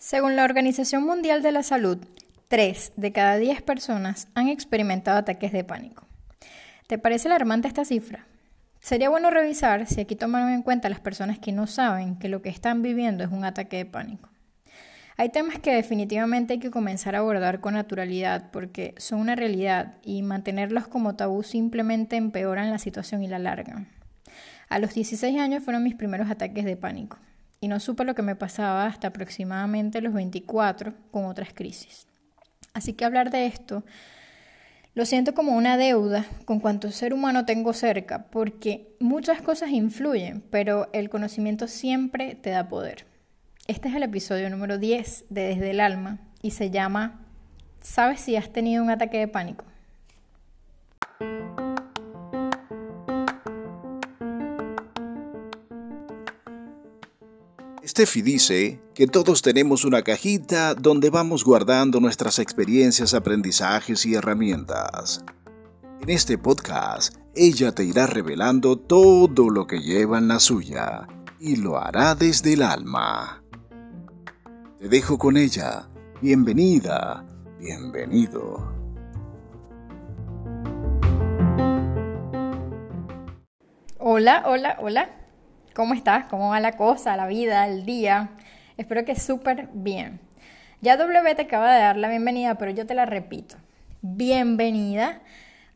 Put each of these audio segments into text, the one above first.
Según la Organización Mundial de la Salud, 3 de cada 10 personas han experimentado ataques de pánico. ¿Te parece alarmante esta cifra? Sería bueno revisar si aquí tomaron en cuenta las personas que no saben que lo que están viviendo es un ataque de pánico. Hay temas que definitivamente hay que comenzar a abordar con naturalidad porque son una realidad y mantenerlos como tabú simplemente empeoran la situación y la largan. A los 16 años fueron mis primeros ataques de pánico y no supe lo que me pasaba hasta aproximadamente los 24 con otras crisis. Así que hablar de esto lo siento como una deuda con cuanto ser humano tengo cerca, porque muchas cosas influyen, pero el conocimiento siempre te da poder. Este es el episodio número 10 de Desde el Alma y se llama ¿Sabes si has tenido un ataque de pánico? Steffi dice que todos tenemos una cajita donde vamos guardando nuestras experiencias, aprendizajes y herramientas. En este podcast, ella te irá revelando todo lo que lleva en la suya y lo hará desde el alma. Te dejo con ella. Bienvenida, bienvenido. Hola, hola, hola. ¿Cómo estás? ¿Cómo va la cosa, la vida, el día? Espero que súper bien. Ya W te acaba de dar la bienvenida, pero yo te la repito. Bienvenida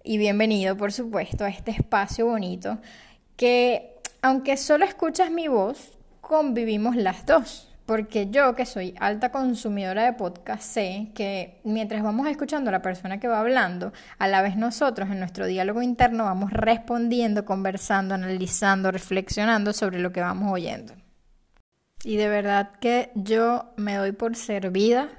y bienvenido, por supuesto, a este espacio bonito que, aunque solo escuchas mi voz, convivimos las dos. Porque yo, que soy alta consumidora de podcast, sé que mientras vamos escuchando a la persona que va hablando, a la vez nosotros en nuestro diálogo interno vamos respondiendo, conversando, analizando, reflexionando sobre lo que vamos oyendo. Y de verdad que yo me doy por servida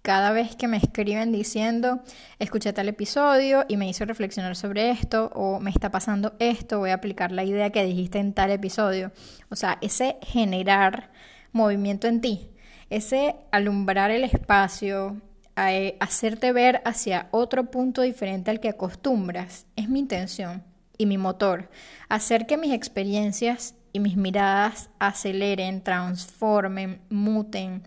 cada vez que me escriben diciendo, escuché tal episodio y me hizo reflexionar sobre esto, o me está pasando esto, voy a aplicar la idea que dijiste en tal episodio. O sea, ese generar movimiento en ti, ese alumbrar el espacio, eh, hacerte ver hacia otro punto diferente al que acostumbras, es mi intención y mi motor. Hacer que mis experiencias y mis miradas aceleren, transformen, muten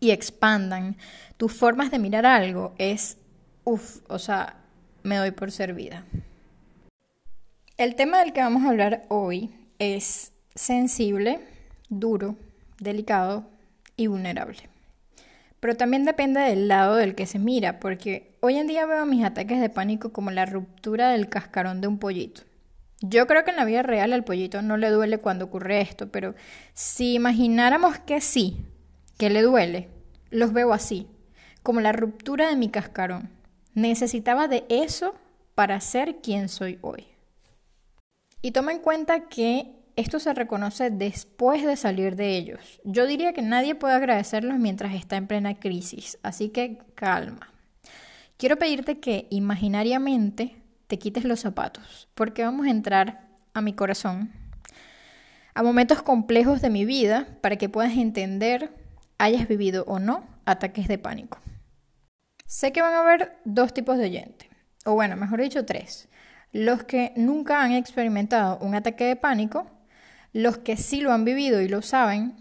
y expandan. Tus formas de mirar algo es, uff, o sea, me doy por servida. El tema del que vamos a hablar hoy es sensible, duro, delicado y vulnerable. Pero también depende del lado del que se mira, porque hoy en día veo mis ataques de pánico como la ruptura del cascarón de un pollito. Yo creo que en la vida real al pollito no le duele cuando ocurre esto, pero si imagináramos que sí, que le duele, los veo así, como la ruptura de mi cascarón. Necesitaba de eso para ser quien soy hoy. Y toma en cuenta que esto se reconoce después de salir de ellos. Yo diría que nadie puede agradecerlos mientras está en plena crisis, así que calma. Quiero pedirte que imaginariamente te quites los zapatos, porque vamos a entrar a mi corazón, a momentos complejos de mi vida, para que puedas entender, hayas vivido o no, ataques de pánico. Sé que van a haber dos tipos de oyentes, o bueno, mejor dicho, tres. Los que nunca han experimentado un ataque de pánico, los que sí lo han vivido y lo saben,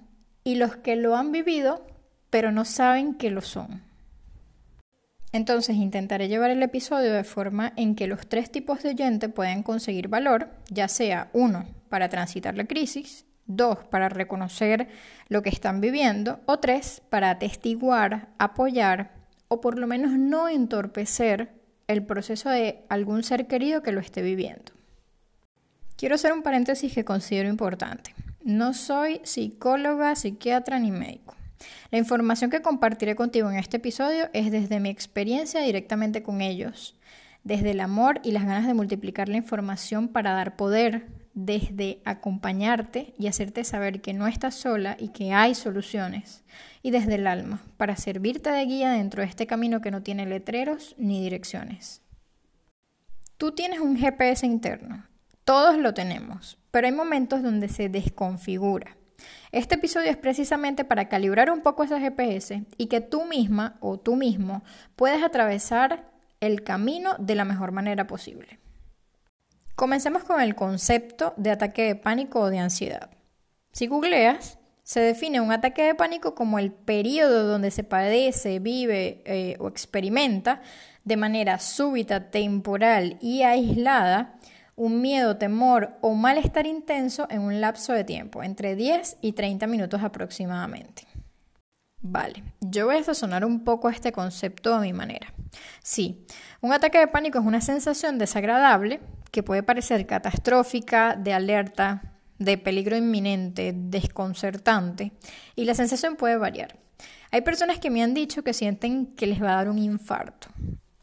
y los que lo han vivido pero no saben que lo son. Entonces intentaré llevar el episodio de forma en que los tres tipos de oyente puedan conseguir valor, ya sea uno, para transitar la crisis, dos, para reconocer lo que están viviendo, o tres, para atestiguar, apoyar o por lo menos no entorpecer el proceso de algún ser querido que lo esté viviendo. Quiero hacer un paréntesis que considero importante. No soy psicóloga, psiquiatra ni médico. La información que compartiré contigo en este episodio es desde mi experiencia directamente con ellos, desde el amor y las ganas de multiplicar la información para dar poder, desde acompañarte y hacerte saber que no estás sola y que hay soluciones, y desde el alma, para servirte de guía dentro de este camino que no tiene letreros ni direcciones. Tú tienes un GPS interno, todos lo tenemos, pero hay momentos donde se desconfigura. Este episodio es precisamente para calibrar un poco ese GPS y que tú misma o tú mismo puedas atravesar el camino de la mejor manera posible. Comencemos con el concepto de ataque de pánico o de ansiedad. Si googleas, Se define un ataque de pánico como el periodo donde se padece, vive eh, o experimenta de manera súbita, temporal y aislada un miedo, temor o malestar intenso en un lapso de tiempo, entre 10 y 30 minutos aproximadamente. Vale, yo voy a sazonar un poco este concepto a mi manera. Sí, un ataque de pánico es una sensación desagradable que puede parecer catastrófica, de alerta, de peligro inminente, desconcertante, y la sensación puede variar. Hay personas que me han dicho que sienten que les va a dar un infarto.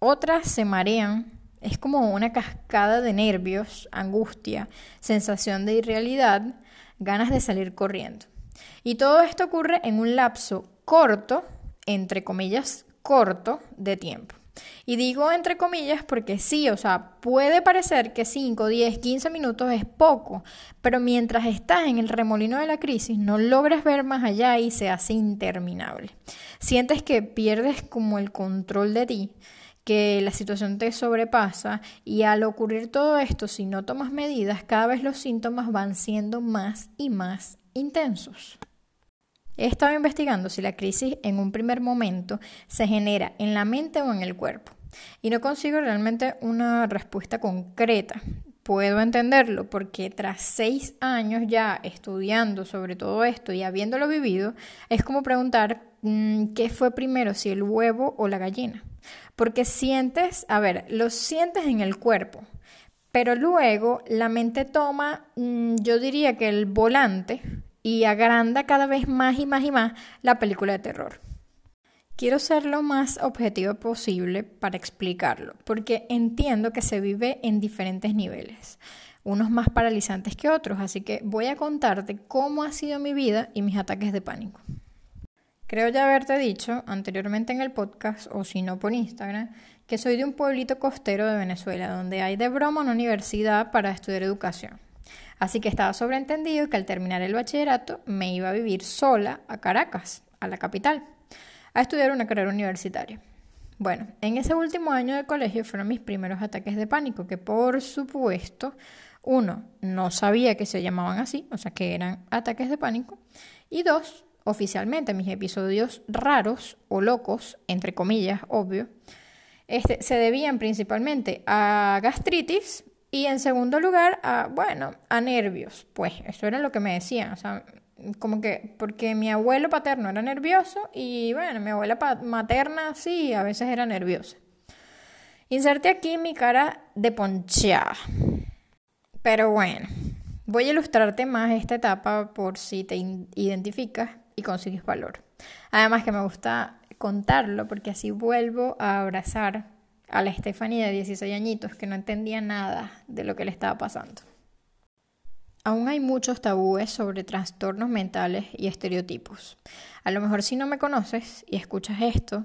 Otras se marean, es como una cascada de nervios, angustia, sensación de irrealidad, ganas de salir corriendo. Y todo esto ocurre en un lapso corto, entre comillas, corto de tiempo. Y digo entre comillas porque sí, o sea, puede parecer que 5, 10, 15 minutos es poco, pero mientras estás en el remolino de la crisis no logras ver más allá y se hace interminable. Sientes que pierdes como el control de ti, que la situación te sobrepasa y al ocurrir todo esto, si no tomas medidas, cada vez los síntomas van siendo más y más intensos. He estado investigando si la crisis en un primer momento se genera en la mente o en el cuerpo y no consigo realmente una respuesta concreta. Puedo entenderlo porque tras seis años ya estudiando sobre todo esto y habiéndolo vivido, es como preguntar mm, qué fue primero, si el huevo o la gallina. Porque sientes, a ver, lo sientes en el cuerpo, pero luego la mente toma, mm, yo diría que el volante y agranda cada vez más y más y más la película de terror. Quiero ser lo más objetivo posible para explicarlo, porque entiendo que se vive en diferentes niveles, unos más paralizantes que otros, así que voy a contarte cómo ha sido mi vida y mis ataques de pánico. Creo ya haberte dicho anteriormente en el podcast, o si no por Instagram, que soy de un pueblito costero de Venezuela, donde hay de broma una universidad para estudiar educación. Así que estaba sobreentendido que al terminar el bachillerato me iba a vivir sola a Caracas, a la capital, a estudiar una carrera universitaria. Bueno, en ese último año de colegio fueron mis primeros ataques de pánico, que por supuesto, uno, no sabía que se llamaban así, o sea que eran ataques de pánico, y dos, oficialmente mis episodios raros o locos, entre comillas, obvio, este, se debían principalmente a gastritis y en segundo lugar, a, bueno, a nervios. Pues eso era lo que me decían. O sea, como que, porque mi abuelo paterno era nervioso y bueno, mi abuela materna sí, a veces era nerviosa. Inserte aquí mi cara de poncheada. Pero bueno, voy a ilustrarte más esta etapa por si te identificas y consigues valor. Además que me gusta contarlo porque así vuelvo a abrazar a la Estefanía de 16 añitos que no entendía nada de lo que le estaba pasando. Aún hay muchos tabúes sobre trastornos mentales y estereotipos. A lo mejor si no me conoces y escuchas esto,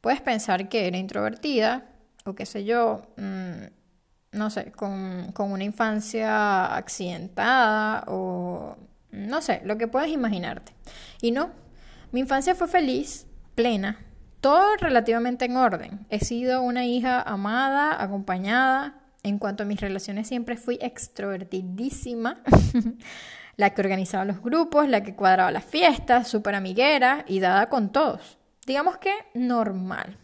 puedes pensar que era introvertida o qué sé yo, mm, no sé, con, con una infancia accidentada o no sé, lo que puedes imaginarte. Y no, mi infancia fue feliz, plena, todo relativamente en orden. He sido una hija amada, acompañada. En cuanto a mis relaciones, siempre fui extrovertidísima. la que organizaba los grupos, la que cuadraba las fiestas, súper amiguera y dada con todos. Digamos que normal.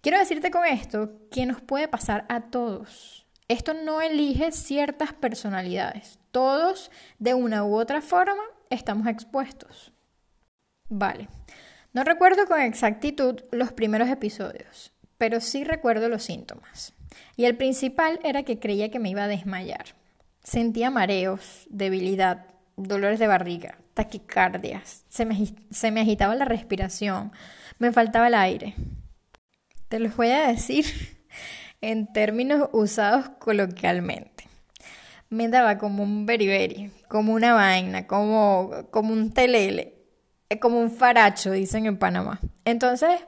Quiero decirte con esto que nos puede pasar a todos. Esto no elige ciertas personalidades. Todos, de una u otra forma, estamos expuestos. Vale. No recuerdo con exactitud los primeros episodios, pero sí recuerdo los síntomas. Y el principal era que creía que me iba a desmayar. Sentía mareos, debilidad, dolores de barriga, taquicardias, se me, agitaba la respiración, me faltaba el aire. Te los voy a decir en términos usados coloquialmente. Me daba como un beriberi, como una vaina, como, como un telele como un faracho, dicen en Panamá. Entonces,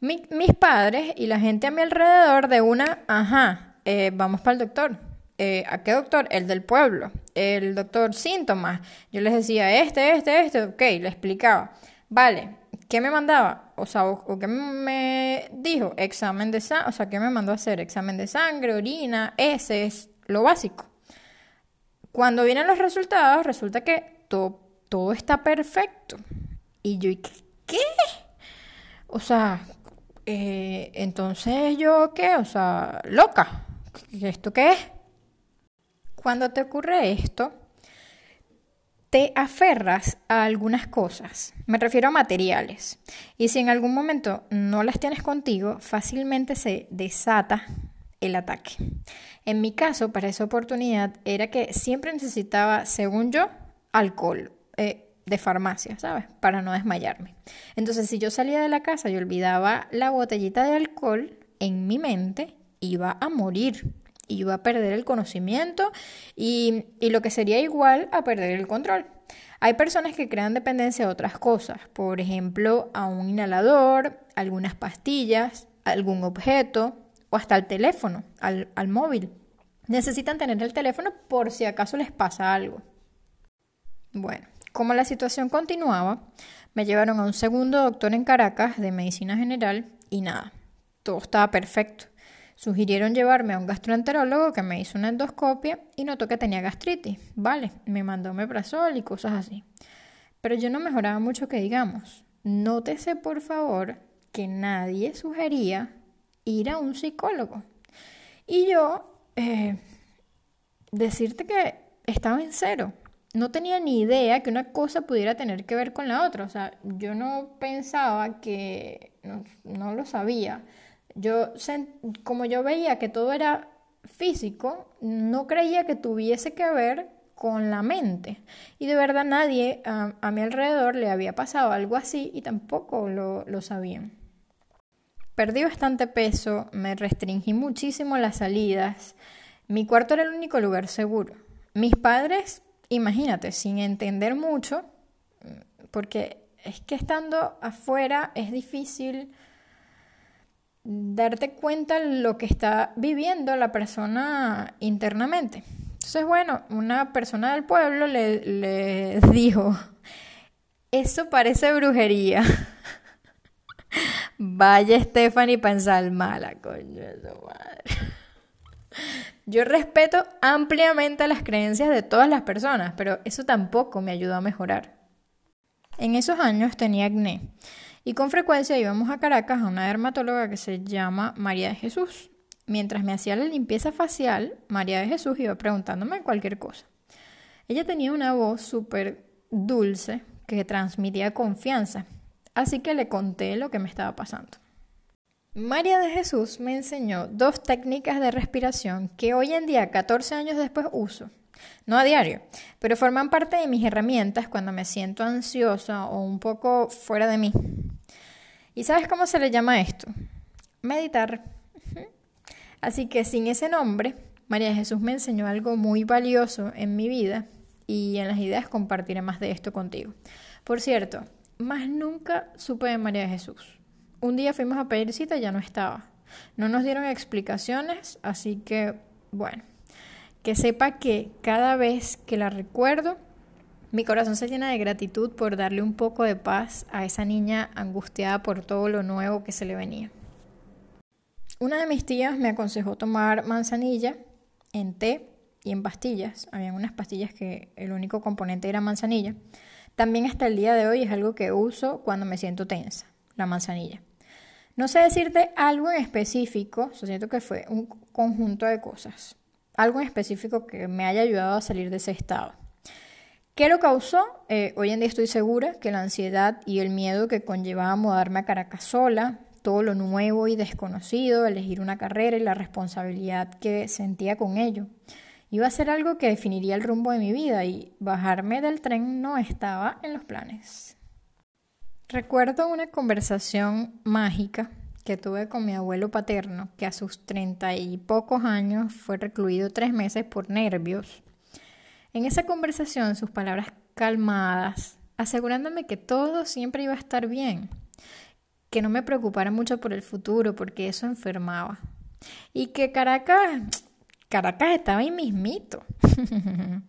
mis padres y la gente a mi alrededor de una, ajá, eh, vamos para el doctor. Eh, ¿A qué doctor? El del pueblo. El doctor síntomas. Yo les decía, este, este, este, ok, le explicaba. Vale, ¿qué me mandaba? O sea, o, qué me dijo, examen de sangre, o sea, ¿qué me mandó a hacer? Examen de sangre, orina, ese es lo básico. Cuando vienen los resultados, resulta que todo todo está perfecto. Y yo, ¿qué? O sea, eh, entonces yo, ¿qué? O sea, loca. ¿Esto qué es? Cuando te ocurre esto, te aferras a algunas cosas. Me refiero a materiales. Y si en algún momento no las tienes contigo, fácilmente se desata el ataque. En mi caso, para esa oportunidad, era que siempre necesitaba, según yo, alcohol eh, de farmacia, ¿sabes? Para no desmayarme. Entonces, si yo salía de la casa y olvidaba la botellita de alcohol, en mi mente iba a morir, iba a perder el conocimiento y, y lo que sería igual a perder el control. Hay personas que crean dependencia a otras cosas, por ejemplo, a un inhalador, algunas pastillas, algún objeto, o hasta el teléfono, al, móvil. Necesitan tener el teléfono por si acaso les pasa algo. Bueno, como la situación continuaba, me llevaron a un segundo doctor en Caracas de medicina general y nada, todo estaba perfecto. Sugirieron llevarme a un gastroenterólogo que me hizo una endoscopia y notó que tenía gastritis. Vale, me mandó meprazol y cosas así. Pero yo no mejoraba mucho que digamos. Nótese por favor que nadie sugería ir a un psicólogo. Y yo, eh, decirte que estaba en cero. No tenía ni idea que una cosa pudiera tener que ver con la otra. O sea, yo no pensaba que, no, lo sabía. Yo, como yo veía que todo era físico, no creía que tuviese que ver con la mente. Y de verdad nadie a, mi alrededor le había pasado algo así y tampoco lo, lo sabían. Perdí bastante peso, me restringí muchísimo las salidas. Mi cuarto era el único lugar seguro. Mis padres, imagínate, sin entender mucho, porque es que estando afuera es difícil darte cuenta lo que está viviendo la persona internamente. Entonces, bueno, una persona del pueblo le, le dijo, eso parece brujería. Vaya Stephanie para mala, coño de su madre. Yo respeto ampliamente las creencias de todas las personas, pero eso tampoco me ayudó a mejorar. En esos años tenía acné y con frecuencia íbamos a Caracas a una dermatóloga que se llama María de Jesús. Mientras me hacía la limpieza facial, María de Jesús iba preguntándome cualquier cosa. Ella tenía una voz súper dulce que transmitía confianza así que le conté lo que me estaba pasando. María de Jesús me enseñó dos técnicas de respiración que hoy en día, 14 años después, uso. No a diario, pero forman parte de mis herramientas cuando me siento ansiosa o un poco fuera de mí. ¿Y sabes cómo se le llama esto? Meditar. Así que sin ese nombre, María de Jesús me enseñó algo muy valioso en mi vida y en las ideas compartiré más de esto contigo. Por cierto, más nunca supe de María Jesús. Un día fuimos a pedir cita y ya no estaba. No nos dieron explicaciones, así que, bueno, que sepa que cada vez que la recuerdo, mi corazón se llena de gratitud por darle un poco de paz a esa niña angustiada por todo lo nuevo que se le venía. Una de mis tías me aconsejó tomar manzanilla en té y en pastillas. Habían unas pastillas que el único componente era manzanilla. También hasta el día de hoy es algo que uso cuando me siento tensa, la manzanilla. No sé decirte algo en específico, siento que fue un conjunto de cosas, algo en específico que me haya ayudado a salir de ese estado. ¿Qué lo causó? Eh, hoy en día estoy segura que la ansiedad y el miedo que conllevaba mudarme a Caracas sola, todo lo nuevo y desconocido, elegir una carrera y la responsabilidad que sentía con ello. Iba a ser algo que definiría el rumbo de mi vida y bajarme del tren no estaba en los planes. Recuerdo una conversación mágica que tuve con mi abuelo paterno, que a sus treinta y pocos años fue recluido tres meses por nervios. En esa conversación sus palabras calmadas, asegurándome que todo siempre iba a estar bien, que no me preocupara mucho por el futuro porque eso enfermaba y que Caracas Caracas estaba ahí mismito.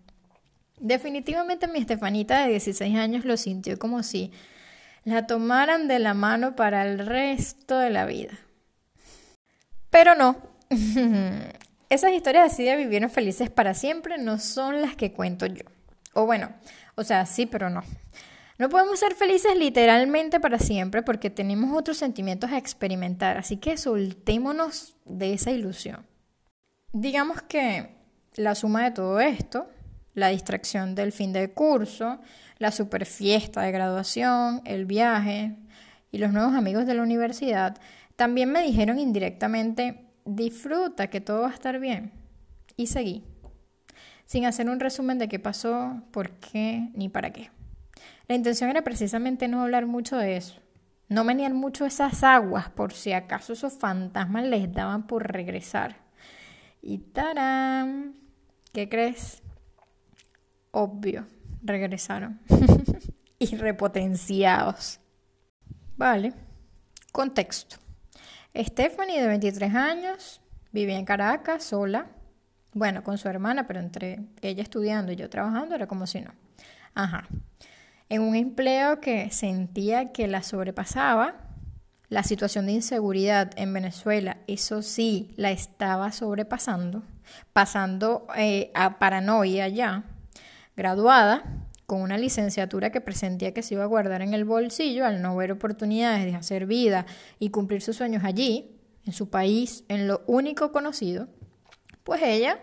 Definitivamente mi Estefanita de 16 años lo sintió como si la tomaran de la mano para el resto de la vida. Pero no. Esas historias así de vivieron felices para siempre no son las que cuento yo. O bueno, O sea, sí, pero no. No podemos ser felices literalmente para siempre porque tenemos otros sentimientos a experimentar, así que soltémonos de esa ilusión. Digamos que la suma de todo esto, la distracción del fin de curso, la super fiesta de graduación, el viaje y los nuevos amigos de la universidad, también me dijeron indirectamente, disfruta que todo va a estar bien. Y seguí, sin hacer un resumen de qué pasó, por qué ni para qué. La intención era precisamente no hablar mucho de eso. No venían mucho esas aguas por si acaso esos fantasmas les daban por regresar. Y tarán, ¿qué crees? Obvio, regresaron. y repotenciados. Vale. Contexto. Stephanie, de 23 años, vivía en Caracas sola. Bueno, con su hermana, pero entre ella estudiando y yo trabajando era como si no. Ajá en un empleo que sentía que la sobrepasaba. La situación de inseguridad en Venezuela, eso sí, la estaba sobrepasando, pasando eh, a paranoia ya. Graduada, con una licenciatura que presentía que se iba a guardar en el bolsillo al no ver oportunidades de hacer vida y cumplir sus sueños allí, en su país, en lo único conocido, pues ella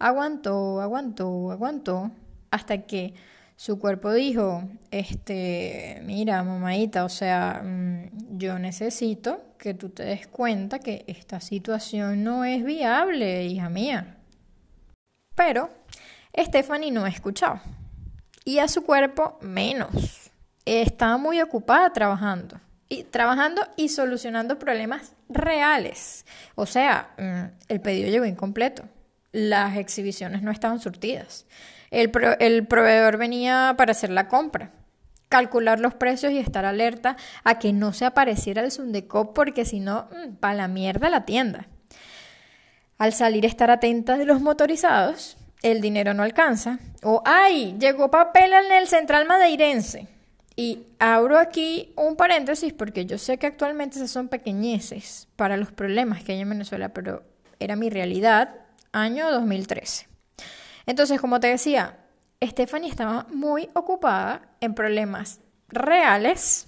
aguantó, aguantó, aguantó, hasta que su cuerpo dijo, este, mira, mamadita, o sea, mm, yo necesito que tú te des cuenta que esta situación no es viable, hija mía. Pero Stephanie no escuchaba. Y a su cuerpo menos. Estaba muy ocupada trabajando. Y trabajando y solucionando problemas reales. O sea, mm, el pedido llegó incompleto. Las exhibiciones no estaban surtidas. El, proveedor venía para hacer la compra, calcular los precios y estar alerta a que no se apareciera el Sundecop porque si no, mm, para la mierda la tienda. Al salir estar atenta de los motorizados, el dinero no alcanza. O, ¡ay! Llegó papel en el central madeirense. Y abro aquí un paréntesis porque yo sé que actualmente esas son pequeñeces para los problemas que hay en Venezuela, pero era mi realidad año 2013. Entonces, como te decía, Stephanie estaba muy ocupada en problemas reales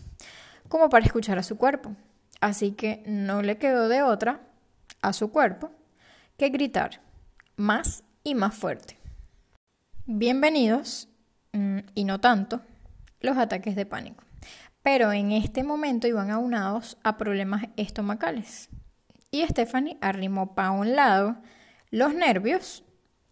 como para escuchar a su cuerpo. Así que no le quedó de otra a su cuerpo que gritar más y más fuerte. Bienvenidos, mm, y no tanto, los ataques de pánico. Pero en este momento iban aunados a problemas estomacales. Y Stephanie arrimó para un lado los nervios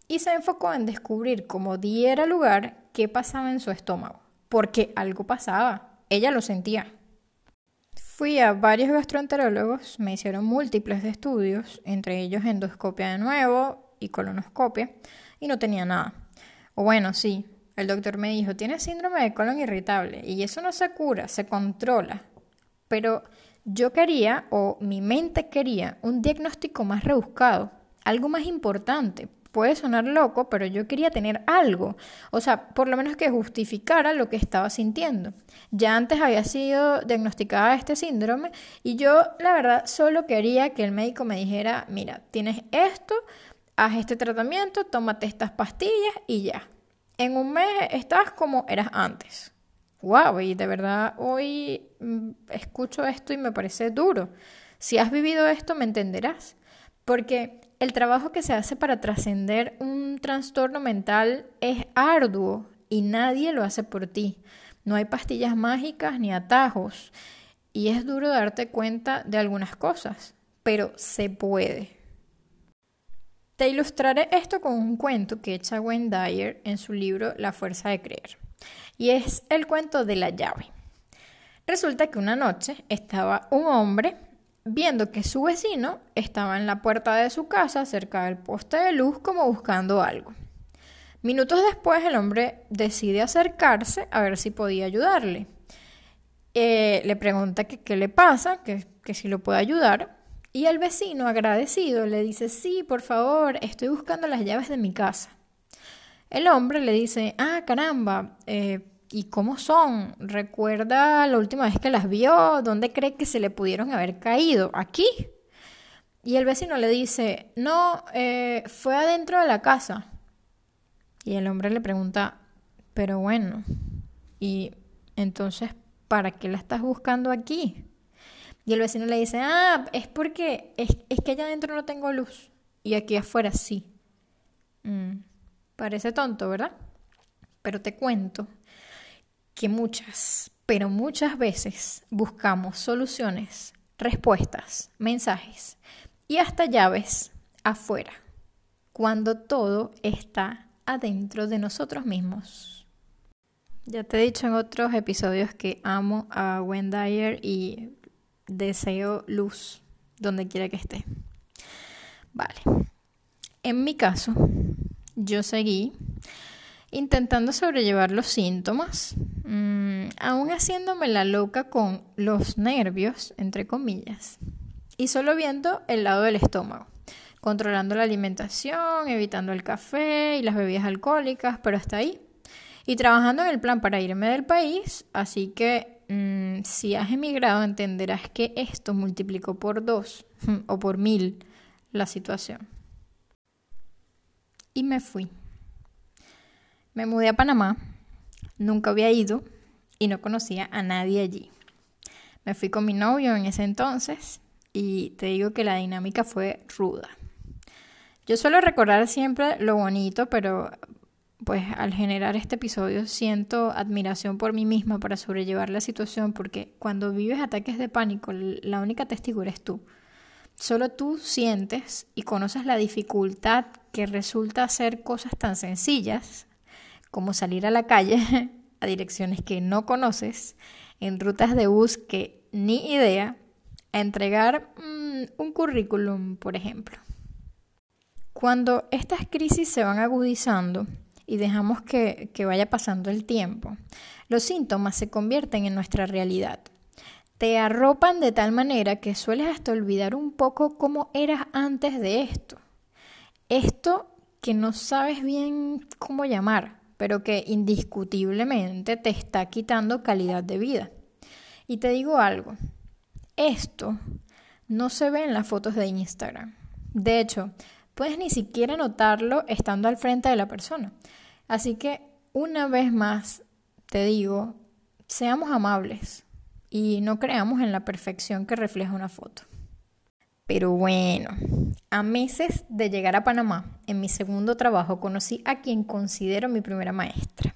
y se enfocó en descubrir cómo diera lugar qué pasaba en su estómago, porque algo pasaba, ella lo sentía. Fui a varios gastroenterólogos, me hicieron múltiples estudios, entre ellos endoscopia de nuevo y colonoscopia, y no tenía nada. O bueno, sí, el doctor me dijo, tiene síndrome de colon irritable, y eso no se cura, se controla. Pero yo quería, o mi mente quería, un diagnóstico más rebuscado, algo más importante, puede sonar loco, pero yo quería tener algo, o sea, por lo menos que justificara lo que estaba sintiendo. Ya antes había sido diagnosticada este síndrome y yo, la verdad, solo quería que el médico me dijera, mira, tienes esto, haz este tratamiento, tómate estas pastillas y ya. En un mes estás como eras antes. Wow, y de verdad hoy mm, escucho esto y me parece duro. Si has vivido esto, me entenderás. Porque el trabajo que se hace para trascender un trastorno mental es arduo y nadie lo hace por ti. No hay pastillas mágicas ni atajos y es duro darte cuenta de algunas cosas, pero se puede. Te ilustraré esto con un cuento que echa Wayne Dyer en su libro La fuerza de creer, y es el cuento de la llave. Resulta que una noche estaba un hombre viendo que su vecino estaba en la puerta de su casa cerca del poste de luz como buscando algo. Minutos después el hombre decide acercarse a ver si podía ayudarle. Eh, le pregunta qué le pasa, que, que si lo puede ayudar. Y el vecino, agradecido, le dice, sí, por favor, estoy buscando las llaves de mi casa. El hombre le dice, ah, caramba, eh, ¿Y cómo son? ¿Recuerda la última vez que las vio? ¿Dónde cree que se le pudieron haber caído? ¿Aquí? Y el vecino le dice, no, eh, fue adentro de la casa. Y el hombre le pregunta, pero bueno, y entonces, ¿para qué la estás buscando aquí? Y el vecino le dice, ah, es porque es, que allá adentro no tengo luz y aquí afuera sí. Mm, parece tonto, ¿verdad? Pero te cuento que muchas, pero muchas veces buscamos soluciones, respuestas, mensajes y hasta llaves afuera, cuando todo está adentro de nosotros mismos. Ya te he dicho en otros episodios que amo a Wendy y deseo luz donde quiera que esté. Vale. En mi caso, yo seguí intentando sobrellevar los síntomas, mm, aún haciéndome la loca con los nervios, entre comillas, y solo viendo el lado del estómago, controlando la alimentación, evitando el café y las bebidas alcohólicas, pero hasta ahí. Y trabajando en el plan para irme del país, así que mm, si has emigrado entenderás que esto multiplicó por dos o por mil la situación. Y me fui. Me mudé a Panamá, nunca había ido y no conocía a nadie allí. Me fui con mi novio en ese entonces y te digo que la dinámica fue ruda. Yo suelo recordar siempre lo bonito, pero pues al generar este episodio siento admiración por mí misma para sobrellevar la situación porque cuando vives ataques de pánico la única testigo eres tú. Solo tú sientes y conoces la dificultad que resulta hacer cosas tan sencillas como salir a la calle a direcciones que no conoces, en rutas de bus que ni idea, a entregar mm, un currículum, por ejemplo. Cuando estas crisis se van agudizando y dejamos que, que vaya pasando el tiempo, los síntomas se convierten en nuestra realidad. Te arropan de tal manera que sueles hasta olvidar un poco cómo eras antes de esto. Esto que no sabes bien cómo llamar pero que indiscutiblemente te está quitando calidad de vida. Y te digo algo, esto no se ve en las fotos de Instagram. De hecho, puedes ni siquiera notarlo estando al frente de la persona. Así que, una vez más, te digo, seamos amables y no creamos en la perfección que refleja una foto. Pero bueno, a meses de llegar a Panamá, en mi segundo trabajo conocí a quien considero mi primera maestra,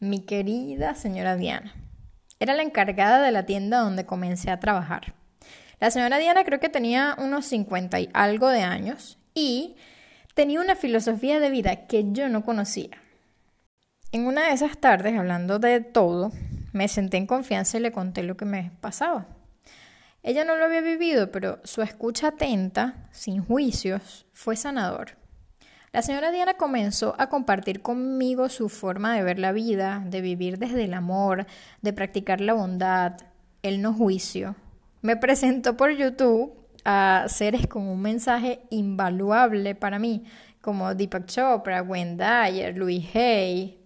mi querida señora Diana. Era la encargada de la tienda donde comencé a trabajar. La señora Diana creo que tenía unos 50 y algo de años y tenía una filosofía de vida que yo no conocía. En una de esas tardes, hablando de todo, me senté en confianza y le conté lo que me pasaba. Ella no lo había vivido, pero su escucha atenta, sin juicios, fue sanador. La señora Diana comenzó a compartir conmigo su forma de ver la vida, de vivir desde el amor, de practicar la bondad, el no juicio. Me presentó por YouTube a seres con un mensaje invaluable para mí, como Deepak Chopra, Wayne Dyer, Louis Hay.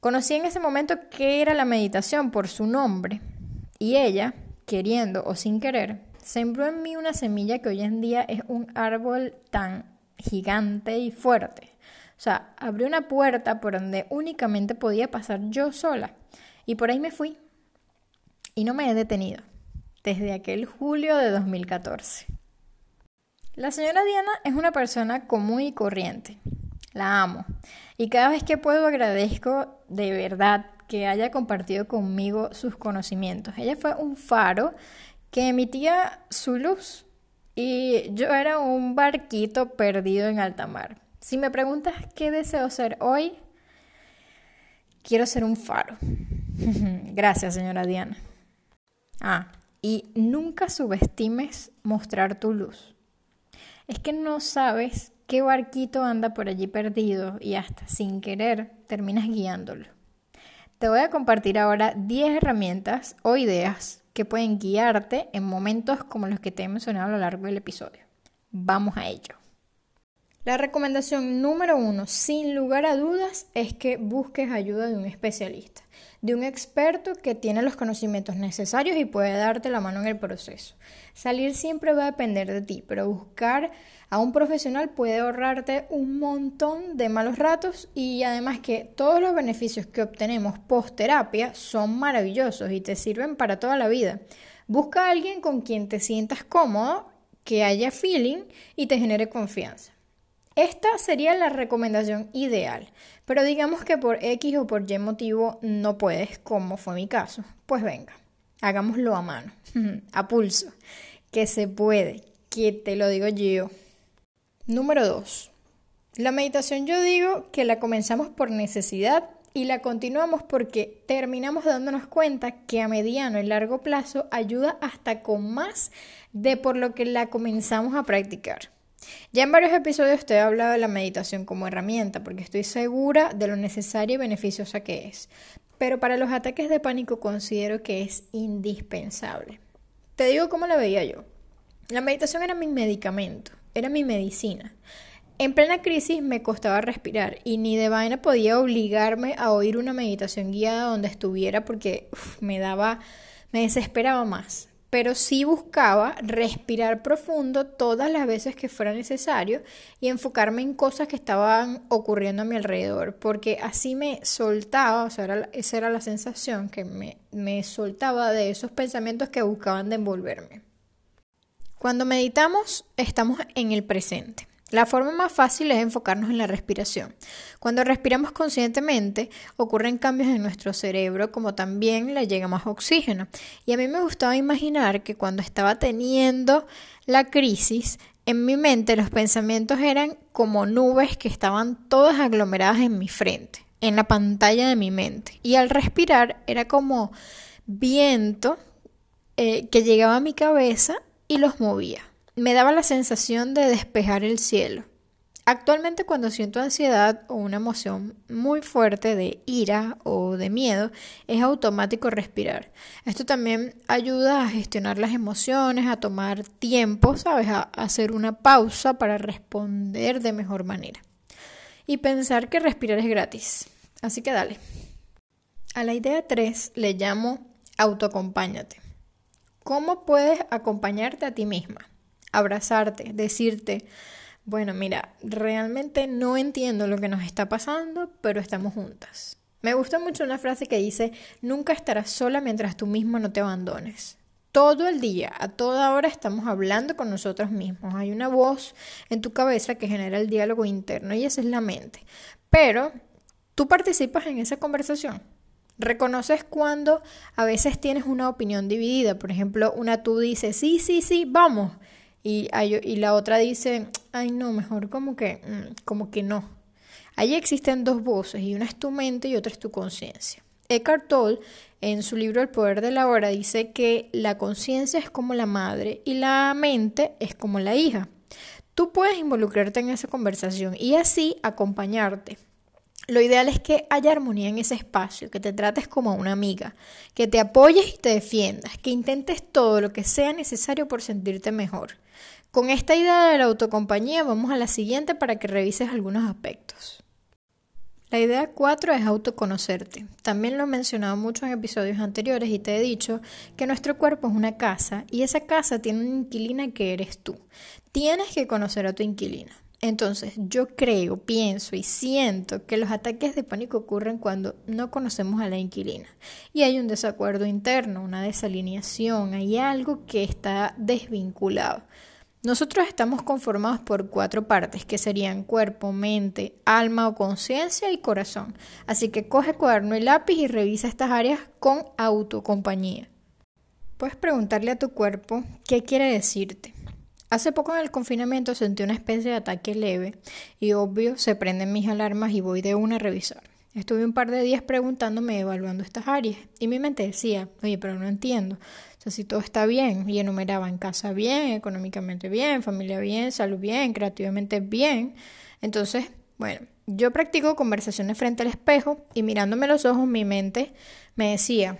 Conocí en ese momento qué era la meditación por su nombre y ella queriendo o sin querer, sembró en mí una semilla que hoy en día es un árbol tan gigante y fuerte. O sea, abrió una puerta por donde únicamente podía pasar yo sola. Y por ahí me fui. Y no me he detenido. Desde aquel julio de 2014. La señora Diana es una persona común y corriente. La amo. Y cada vez que puedo agradezco de verdad que haya compartido conmigo sus conocimientos. Ella fue un faro que emitía su luz y yo era un barquito perdido en alta mar. Si me preguntas qué deseo ser hoy, quiero ser un faro. Gracias, señora Diana. Ah, y nunca subestimes mostrar tu luz. Es que no sabes qué barquito anda por allí perdido y hasta sin querer terminas guiándolo. Te voy a compartir ahora 10 herramientas o ideas que pueden guiarte en momentos como los que te he mencionado a lo largo del episodio. Vamos a ello. La recomendación número uno, sin lugar a dudas, es que busques ayuda de un especialista. de un experto que tiene los conocimientos necesarios y puede darte la mano en el proceso. Salir siempre va a depender de ti, pero buscar a un profesional puede ahorrarte un montón de malos ratos y además que todos los beneficios que obtenemos post terapia son maravillosos y te sirven para toda la vida. Busca a alguien con quien te sientas cómodo, que haya feeling y te genere confianza. Esta sería la recomendación ideal, pero digamos que por X o por Y motivo no puedes, como fue mi caso. Pues venga, hagámoslo a mano, a pulso, que se puede, que te lo digo yo. Número 2. La meditación yo digo que la comenzamos por necesidad y la continuamos porque terminamos dándonos cuenta que a mediano y largo plazo ayuda hasta con más de por lo que la comenzamos a practicar. Ya en varios episodios te he hablado de la meditación como herramienta porque estoy segura de lo necesaria y beneficiosa que es, pero para los ataques de pánico considero que es indispensable. Te digo cómo la veía yo. La meditación era mi medicamento, era mi medicina. En plena crisis me costaba respirar y ni de vaina podía obligarme a oír una meditación guiada donde estuviera porque me daba, me desesperaba más. Pero sí buscaba respirar profundo todas las veces que fuera necesario y enfocarme en cosas que estaban ocurriendo a mi alrededor, porque así me soltaba, o sea, esa era la sensación que me, me soltaba de esos pensamientos que buscaban de envolverme. Cuando meditamos, estamos en el presente. La forma más fácil es enfocarnos en la respiración. Cuando respiramos conscientemente, ocurren cambios en nuestro cerebro, como también le llega más oxígeno. Y a mí me gustaba imaginar que cuando estaba teniendo la crisis, en mi mente los pensamientos eran como nubes que estaban todas aglomeradas en mi frente, en la pantalla de mi mente. Y al respirar era como viento eh, que llegaba a mi cabeza y los movía me daba la sensación de despejar el cielo. Actualmente cuando siento ansiedad o una emoción muy fuerte de ira o de miedo, es automático respirar. Esto también ayuda a gestionar las emociones, a tomar tiempo, ¿sabes? A hacer una pausa para responder de mejor manera. Y pensar que respirar es gratis. Así que dale. A la idea 3 le llamo autoacompáñate. ¿Cómo puedes acompañarte a ti misma? Abrazarte, decirte, bueno, mira, realmente no entiendo lo que nos está pasando, pero estamos juntas. Me gusta mucho una frase que dice, nunca estarás sola mientras tú mismo no te abandones. Todo el día, a toda hora estamos hablando con nosotros mismos. Hay una voz en tu cabeza que genera el diálogo interno y esa es la mente. Pero tú participas en esa conversación. Reconoces cuando a veces tienes una opinión dividida. Por ejemplo, una tú dices, sí, sí, sí, vamos y, la otra dice, ay no, mejor como que, mm, como que no. Ahí existen dos voces y una es tu mente y otra es tu conciencia. Eckhart Tolle en su libro El poder de la hora dice que la conciencia es como la madre y la mente es como la hija. Tú puedes involucrarte en esa conversación y así acompañarte. Lo ideal es que haya armonía en ese espacio, que te trates como una amiga, que te apoyes y te defiendas, que intentes todo lo que sea necesario por sentirte mejor. Con esta idea de la autocompañía vamos a la siguiente para que revises algunos aspectos. La idea 4 es autoconocerte. También lo he mencionado mucho en episodios anteriores y te he dicho que nuestro cuerpo es una casa y esa casa tiene una inquilina que eres tú. Tienes que conocer a tu inquilina. Entonces, yo creo, pienso y siento que los ataques de pánico ocurren cuando no conocemos a la inquilina y hay un desacuerdo interno, una desalineación, hay algo que está desvinculado. Nosotros estamos conformados por cuatro partes, que serían cuerpo, mente, alma o conciencia y corazón. Así que coge cuaderno y lápiz y revisa estas áreas con autocompañía. Puedes preguntarle a tu cuerpo qué quiere decirte. Hace poco en el confinamiento sentí una especie de ataque leve y obvio se prenden mis alarmas y voy de una a revisar. Estuve un par de días preguntándome, evaluando estas áreas y mi mente decía, oye, pero no entiendo. Sea, si todo está bien y enumeraba en casa bien, económicamente bien, familia bien, salud bien, creativamente bien. Entonces, bueno, yo practico conversaciones frente al espejo y mirándome los ojos mi mente me decía,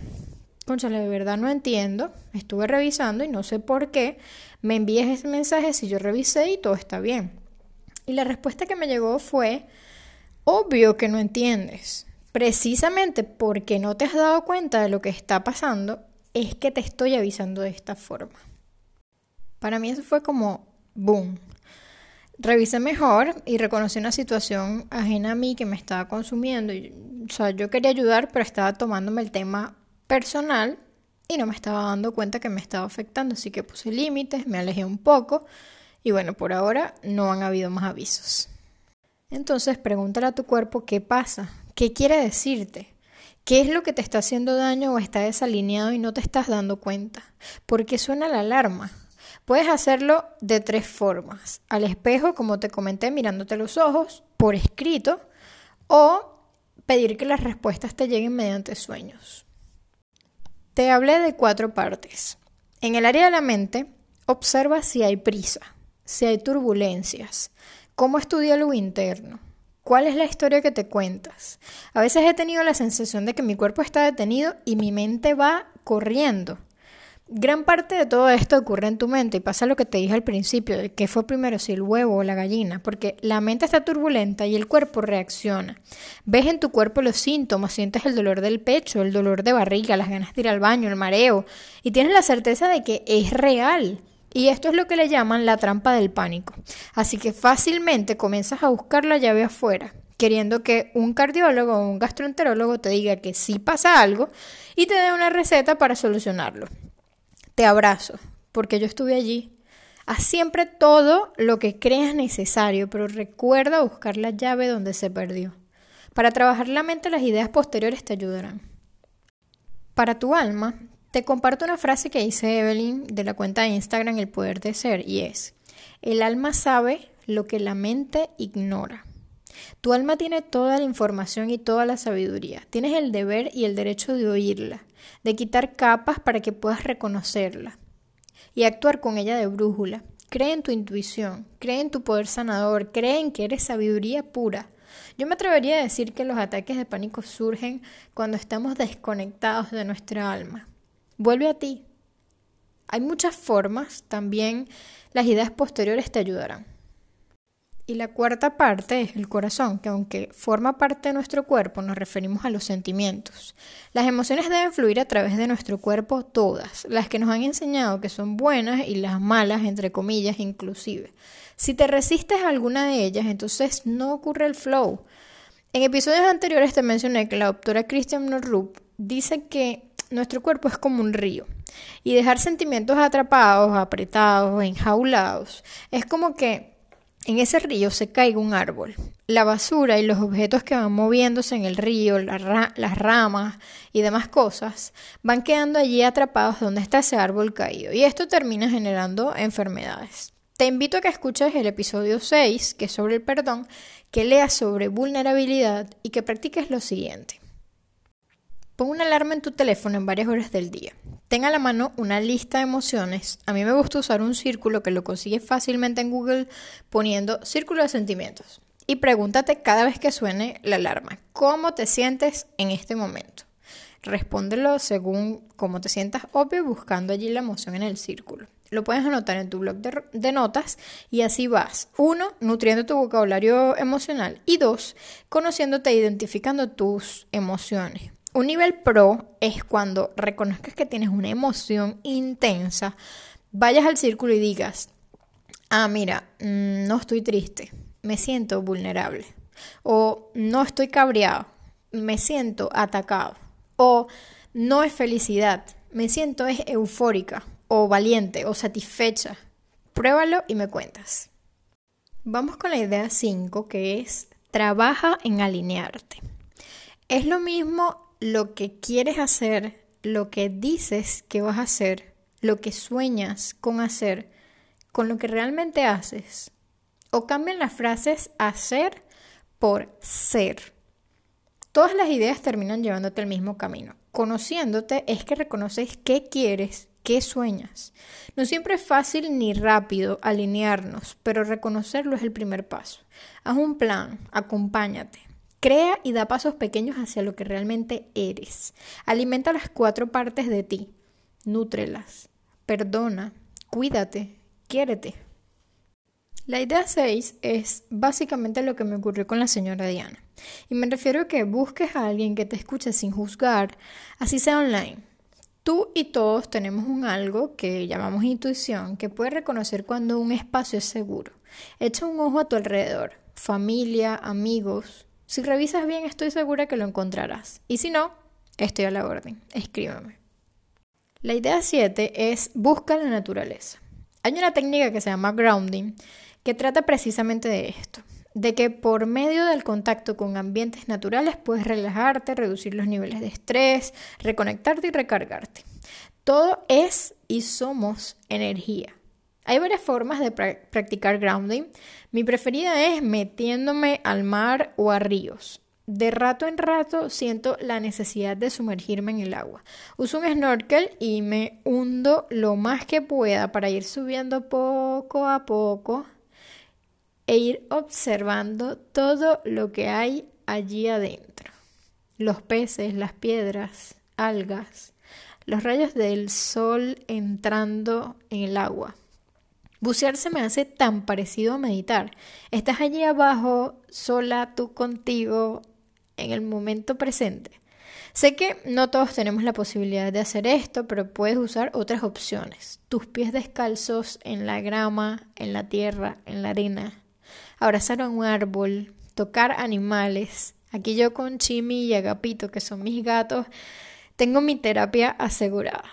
conchale, de verdad no entiendo, estuve revisando y no sé por qué me envíes ese mensaje si yo revisé y todo está bien. Y la respuesta que me llegó fue, obvio que no entiendes. precisamente porque no te has dado cuenta de lo que está pasando, es que te estoy avisando de esta forma. Para mí eso fue como boom. Revisé mejor y reconocí una situación ajena a mí que me estaba consumiendo. O sea, yo quería ayudar, pero estaba tomándome el tema personal y no me estaba dando cuenta que me estaba afectando. Así que puse límites, me alejé un poco y bueno, por ahora no han habido más avisos. Entonces pregúntale a tu cuerpo qué pasa, qué quiere decirte, qué es lo que te está haciendo daño o está desalineado y no te estás dando cuenta. ¿Por qué suena la alarma? Puedes hacerlo de tres formas. Al espejo, como te comenté, mirándote los ojos, por escrito, o pedir que las respuestas te lleguen mediante sueños. Te hablé de cuatro partes. En el área de la mente, observa si hay prisa, si hay turbulencias, cómo es tu diálogo interno, cuál es la historia que te cuentas. A veces he tenido la sensación de que mi cuerpo está detenido y mi mente va corriendo. Gran parte de todo esto ocurre en tu mente y pasa lo que te dije al principio, de qué fue primero, si el huevo o la gallina, porque la mente está turbulenta y el cuerpo reacciona. Ves en tu cuerpo los síntomas, sientes el dolor del pecho, el dolor de barriga, las ganas de ir al baño, el mareo, y tienes la certeza de que es real. Y esto es lo que le llaman la trampa del pánico. Así que fácilmente comienzas a buscar la llave afuera, queriendo que un cardiólogo o un gastroenterólogo te diga que sí pasa algo y te dé una receta para solucionarlo. Te abrazo, porque yo estuve allí. Haz siempre todo lo que creas necesario, pero recuerda buscar la llave donde se perdió. Para trabajar la mente, las ideas posteriores te ayudarán. Para tu alma, te comparto una frase que dice Evelyn de la cuenta de Instagram El Poder de Ser y es, el alma sabe lo que la mente ignora. Tu alma tiene toda la información y toda la sabiduría. Tienes el deber y el derecho de oírla de quitar capas para que puedas reconocerla y actuar con ella de brújula. Cree en tu intuición, cree en tu poder sanador, cree en que eres sabiduría pura. Yo me atrevería a decir que los ataques de pánico surgen cuando estamos desconectados de nuestra alma. Vuelve a ti. Hay muchas formas, también las ideas posteriores te ayudarán. Y la cuarta parte es el corazón, que aunque forma parte de nuestro cuerpo, nos referimos a los sentimientos. Las emociones deben fluir a través de nuestro cuerpo todas, las que nos han enseñado que son buenas y las malas, entre comillas, inclusive. Si te resistes a alguna de ellas, entonces no ocurre el flow. En episodios anteriores te mencioné que la doctora Christian Norrup dice que nuestro cuerpo es como un río y dejar sentimientos atrapados, apretados, enjaulados, es como que en ese río se caiga un árbol. La basura y los objetos que van moviéndose en el río, las ramas y demás cosas, van quedando allí atrapados donde está ese árbol caído. Y esto termina generando enfermedades. Te invito a que escuches el episodio 6, que es sobre el perdón, que leas sobre vulnerabilidad y que practiques lo siguiente. Pon una alarma en tu teléfono en varias horas del día. Tenga a la mano una lista de emociones. A mí me gusta usar un círculo que lo consigues fácilmente en Google poniendo círculo de sentimientos. Y pregúntate cada vez que suene la alarma, ¿cómo te sientes en este momento? Respóndelo según cómo te sientas obvio buscando allí la emoción en el círculo. Lo puedes anotar en tu blog de, de, notas y así vas. Uno, nutriendo tu vocabulario emocional. Y dos, conociéndote e identificando tus emociones. Un nivel pro es cuando reconozcas que tienes una emoción intensa, vayas al círculo y digas, ah, mira, mm, no estoy triste, me siento vulnerable. O no estoy cabreado, me siento atacado. O no es felicidad, me siento es eufórica o valiente o satisfecha. Pruébalo y me cuentas. Vamos con la idea 5 que es trabaja en alinearte. Es lo mismo lo que quieres hacer, lo que dices que vas a hacer, lo que sueñas con hacer, con lo que realmente haces. O cambian las frases hacer por ser. Todas las ideas terminan llevándote al mismo camino. Conociéndote es que reconoces qué quieres, qué sueñas. No siempre es fácil ni rápido alinearnos, pero reconocerlo es el primer paso. Haz un plan, acompáñate. Crea y da pasos pequeños hacia lo que realmente eres. Alimenta las cuatro partes de ti. Nútrelas. Perdona. Cuídate. Quiérete. La idea 6 es básicamente lo que me ocurrió con la señora Diana. Y me refiero a que busques a alguien que te escuche sin juzgar, así sea online. Tú y todos tenemos un algo que llamamos intuición que puede reconocer cuando un espacio es seguro. Echa un ojo a tu alrededor, familia, amigos. Si revisas bien estoy segura que lo encontrarás. Y si no, estoy a la orden. Escríbeme. La idea 7 es busca la naturaleza. Hay una técnica que se llama grounding que trata precisamente de esto, de que por medio del contacto con ambientes naturales puedes relajarte, reducir los niveles de estrés, reconectarte y recargarte. Todo es y somos energía. Hay varias formas de practicar grounding. Mi preferida es metiéndome al mar o a ríos. De rato en rato siento la necesidad de sumergirme en el agua. Uso un snorkel y me hundo lo más que pueda para ir subiendo poco a poco e ir observando todo lo que hay allí adentro. Los peces, las piedras, algas, los rayos del sol entrando en el agua. Bucear se me hace tan parecido a meditar. Estás allí abajo, sola, tú contigo, en el momento presente. Sé que no todos tenemos la posibilidad de hacer esto, pero puedes usar otras opciones. Tus pies descalzos en la grama, en la tierra, en la arena. Abrazar a un árbol, tocar animales. Aquí yo con Chimi y Agapito, que son mis gatos, tengo mi terapia asegurada.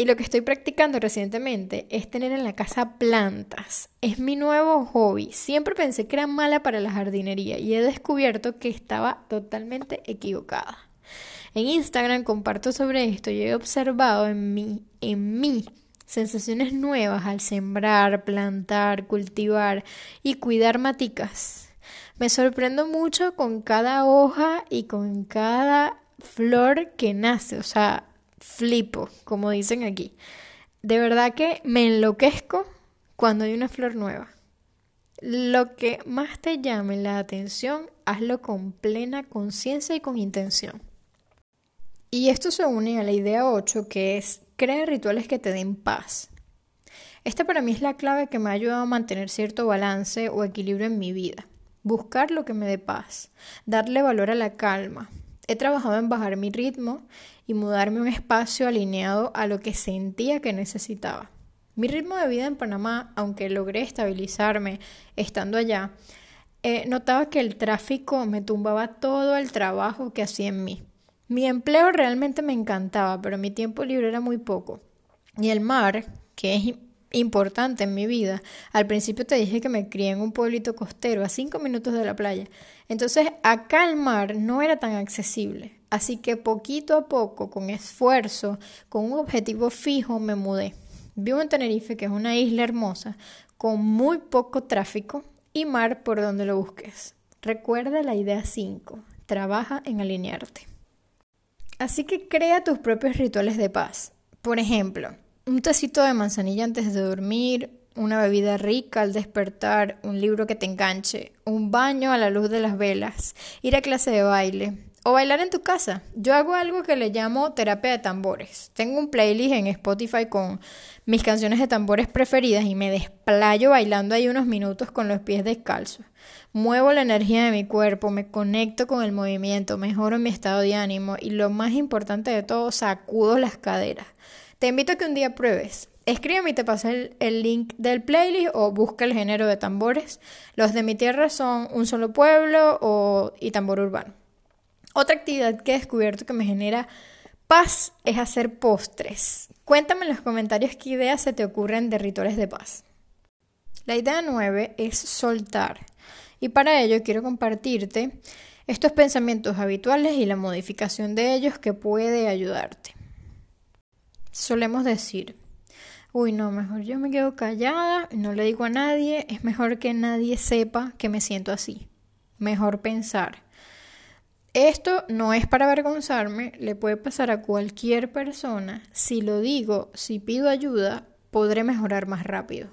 Y lo que estoy practicando recientemente es tener en la casa plantas. Es mi nuevo hobby. Siempre pensé que era mala para la jardinería y he descubierto que estaba totalmente equivocada. En Instagram comparto sobre esto y he observado en mí, en mí, sensaciones nuevas al sembrar, plantar, cultivar y cuidar maticas. Me sorprendo mucho con cada hoja y con cada flor que nace, o sea, flipo, como dicen aquí. De verdad que me enloquezco cuando hay una flor nueva. Lo que más te llame la atención, hazlo con plena conciencia y con intención. Y esto se une a la idea 8, que es crea rituales que te den paz. Esta para mí es la clave que me ha ayudado a mantener cierto balance o equilibrio en mi vida. Buscar lo que me dé paz, darle valor a la calma, He trabajado en bajar mi ritmo y mudarme a un espacio alineado a lo que sentía que necesitaba. Mi ritmo de vida en Panamá, aunque logré estabilizarme estando allá, eh, notaba que el tráfico me tumbaba todo el trabajo que hacía en mí. Mi empleo realmente me encantaba, pero mi tiempo libre era muy poco. Y el mar, que es importante en mi vida. Al principio te dije que me crié en un pueblito costero a cinco minutos de la playa. Entonces acá el mar no era tan accesible. Así que poquito a poco, con esfuerzo, con un objetivo fijo, me mudé. Vivo en Tenerife, que es una isla hermosa, con muy poco tráfico y mar por donde lo busques. Recuerda la idea 5. Trabaja en alinearte. Así que crea tus propios rituales de paz. Por ejemplo, un tecito de manzanilla antes de dormir, una bebida rica al despertar, un libro que te enganche, un baño a la luz de las velas, ir a clase de baile o bailar en tu casa. Yo hago algo que le llamo terapia de tambores. Tengo un playlist en Spotify con mis canciones de tambores preferidas y me desplayo bailando ahí unos minutos con los pies descalzos. Muevo la energía de mi cuerpo, me conecto con el movimiento, mejoro mi estado de ánimo y lo más importante de todo, sacudo las caderas. Te invito a que un día pruebes. Escríbeme y te paso el, link del playlist o busca el género de tambores. Los de mi tierra son un solo pueblo o, y tambor urbano. Otra actividad que he descubierto que me genera paz es hacer postres. Cuéntame en los comentarios qué ideas se te ocurren de rituales de paz. La idea nueve es soltar. Y para ello quiero compartirte estos pensamientos habituales y la modificación de ellos que puede ayudarte. Solemos decir, uy, no, mejor yo me quedo callada, no le digo a nadie, es mejor que nadie sepa que me siento así. Mejor pensar. Esto no es para avergonzarme, le puede pasar a cualquier persona. Si lo digo, si pido ayuda, podré mejorar más rápido.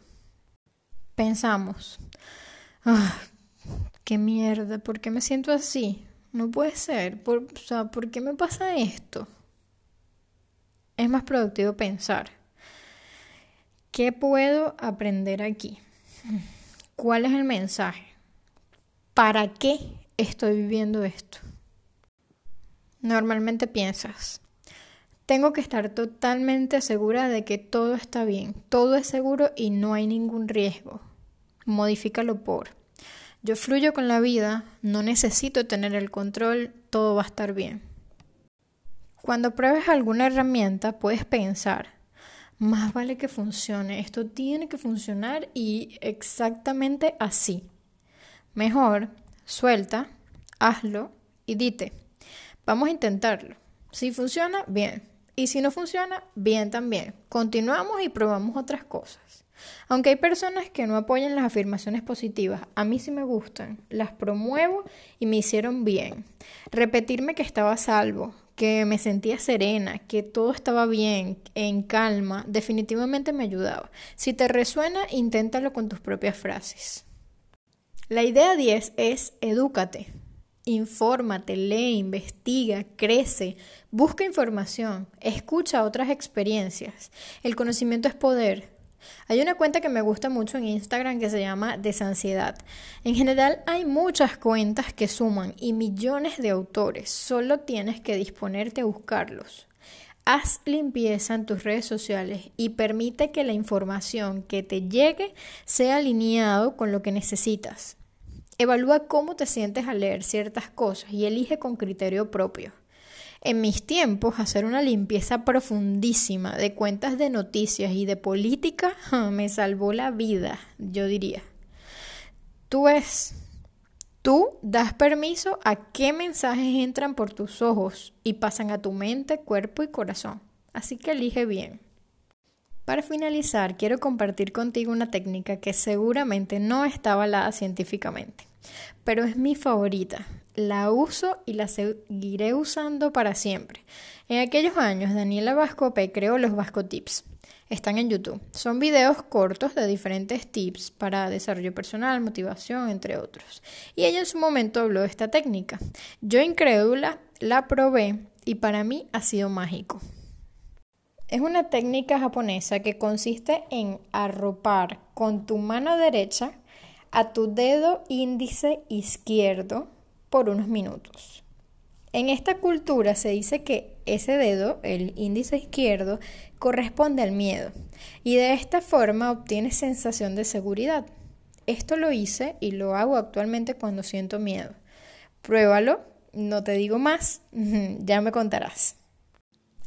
Pensamos, ah, qué mierda, ¿por qué me siento así? No puede ser, por, o sea, ¿por qué me pasa esto? es más productivo pensar, ¿qué puedo aprender aquí? ¿Cuál es el mensaje? ¿Para qué estoy viviendo esto. Normalmente piensas, tengo que estar totalmente segura de que todo está bien, todo es seguro y no hay ningún riesgo. Modifícalo por. Yo fluyo con la vida, no necesito tener el control, todo va a estar bien. Cuando pruebes alguna herramienta, puedes pensar, más vale que funcione, esto tiene que funcionar y exactamente así. Mejor, suelta, hazlo y dite, vamos a intentarlo. Si funciona, bien. Y si no funciona, bien también. Continuamos y probamos otras cosas. Aunque hay personas que no apoyan las afirmaciones positivas, a mí sí me gustan, las promuevo y me hicieron bien. Repetirme que estaba a salvo, que me sentía serena, que todo estaba bien, en calma, definitivamente me ayudaba. Si te resuena, inténtalo con tus propias frases. La idea 10 es edúcate. Infórmate, lee, investiga, crece, busca información, escucha otras experiencias. El conocimiento es poder. Hay una cuenta que me gusta mucho en Instagram que se llama Desansiedad. En general hay muchas cuentas que suman y millones de autores. Solo tienes que disponerte a buscarlos. Haz limpieza en tus redes sociales y permite que la información que te llegue sea alineado con lo que necesitas. Evalúa cómo te sientes al leer ciertas cosas y elige con criterio propio. En mis tiempos, hacer una limpieza profundísima de cuentas de noticias y de política me salvó la vida, yo diría. Tú ves, tú das permiso a qué mensajes entran por tus ojos y pasan a tu mente, cuerpo y corazón. Así que elige bien. Para finalizar, quiero compartir contigo una técnica que seguramente no está avalada científicamente, pero es mi favorita la uso y la seguiré usando para siempre. En aquellos años, Daniela Vascope creó los Vasco Tips. Están en YouTube. Son videos cortos de diferentes tips para desarrollo personal, motivación, entre otros. Y ella en su momento habló de esta técnica. Yo incrédula la probé y para mí ha sido mágico. Es una técnica japonesa que consiste en arropar con tu mano derecha a tu dedo índice izquierdo por unos minutos. En esta cultura se dice que ese dedo, el índice izquierdo, corresponde al miedo y de esta forma obtienes sensación de seguridad. Esto lo hice y lo hago actualmente cuando siento miedo. Pruébalo, no te digo más, ya me contarás.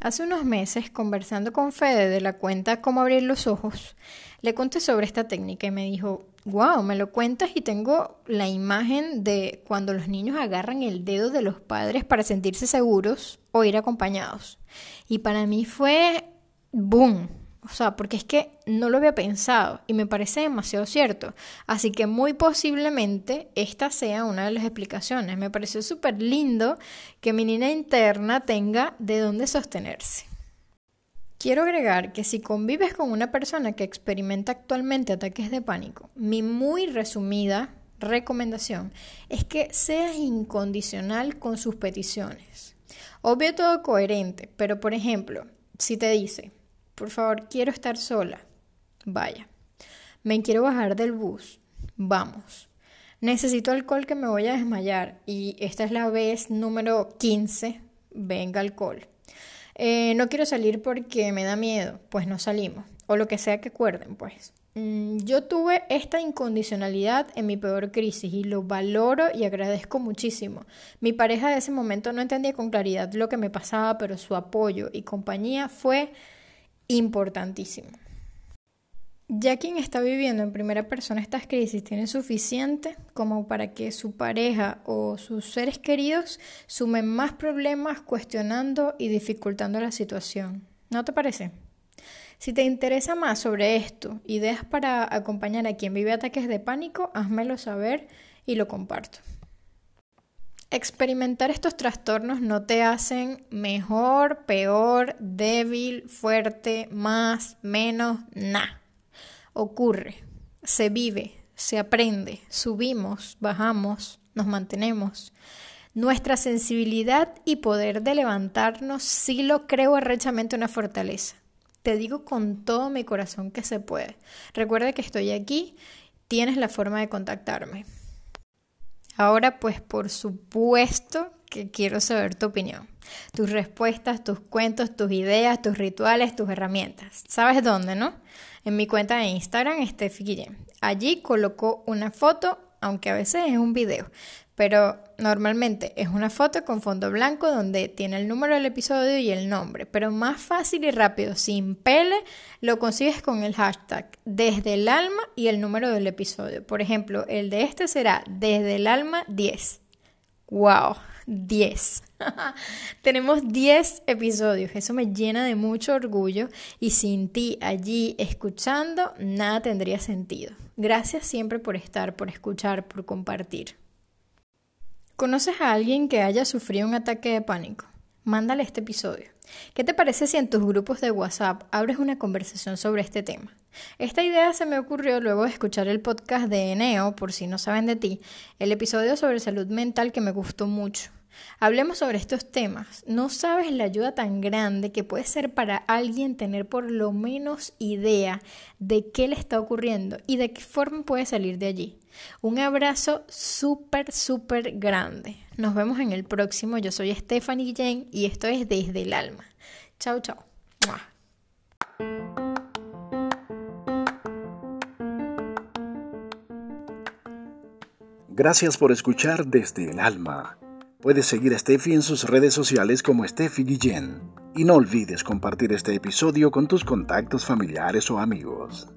Hace unos meses, conversando con Fede de la cuenta Cómo abrir los ojos, le conté sobre esta técnica y me dijo, wow, me lo cuentas y tengo la imagen de cuando los niños agarran el dedo de los padres para sentirse seguros o ir acompañados. Y para mí fue boom. O sea, porque es que no lo había pensado y me parece demasiado cierto. Así que muy posiblemente esta sea una de las explicaciones. Me pareció súper lindo que mi niña interna tenga de dónde sostenerse. Quiero agregar que si convives con una persona que experimenta actualmente ataques de pánico, mi muy resumida recomendación es que seas incondicional con sus peticiones. Obvio todo coherente, pero por ejemplo, si te dice, por favor, quiero estar sola, vaya. Me quiero bajar del bus, vamos. Necesito alcohol que me voy a desmayar y esta es la vez número 15, venga alcohol. Eh, no quiero salir porque me da miedo, pues no salimos. O lo que sea que acuerden, pues. Mm, yo tuve esta incondicionalidad en mi peor crisis y lo valoro y agradezco muchísimo. Mi pareja de ese momento no entendía con claridad lo que me pasaba, pero su apoyo y compañía fue importantísimo. Ya quien está viviendo en primera persona estas crisis tiene suficiente como para que su pareja o sus seres queridos sumen más problemas cuestionando y dificultando la situación. ¿No te parece? Si te interesa más sobre esto, ideas para acompañar a quien vive ataques de pánico, házmelo saber y lo comparto. Experimentar estos trastornos no te hacen mejor, peor, débil, fuerte, más, menos, nada ocurre, se vive, se aprende, subimos, bajamos, nos mantenemos. Nuestra sensibilidad y poder de levantarnos sí lo creo arrechamente una fortaleza. Te digo con todo mi corazón que se puede. Recuerda que estoy aquí, tienes la forma de contactarme. Ahora pues por supuesto que quiero saber tu opinión, tus respuestas, tus cuentos, tus ideas, tus rituales, tus herramientas. ¿Sabes dónde, no? En mi cuenta de Instagram, Steffi Guillén. Allí colocó una foto, aunque a veces es un video, pero normalmente es una foto con fondo blanco donde tiene el número del episodio y el nombre, pero más fácil y rápido, sin pele, lo consigues con el hashtag desde el alma y el número del episodio. Por ejemplo, el de este será desde el alma 10. ¡Wow! 10. Tenemos 10 episodios, eso me llena de mucho orgullo y sin ti allí escuchando, nada tendría sentido. Gracias siempre por estar, por escuchar, por compartir. ¿Conoces a alguien que haya sufrido un ataque de pánico? Mándale este episodio. ¿Qué te parece si en tus grupos de WhatsApp abres una conversación sobre este tema? Esta idea se me ocurrió luego de escuchar el podcast de Eneo, por si no saben de ti, el episodio sobre salud mental que me gustó mucho. Hablemos sobre estos temas. No sabes la ayuda tan grande que puede ser para alguien tener por lo menos idea de qué le está ocurriendo y de qué forma puede salir de allí. Un abrazo súper, súper grande. Nos vemos en el próximo. Yo soy Stephanie Jen y esto es Desde el Alma. Chao, chao. Gracias por escuchar Desde el Alma. Puedes seguir a Steffi en sus redes sociales como Steffi Guillén. Y no olvides compartir este episodio con tus contactos familiares o amigos.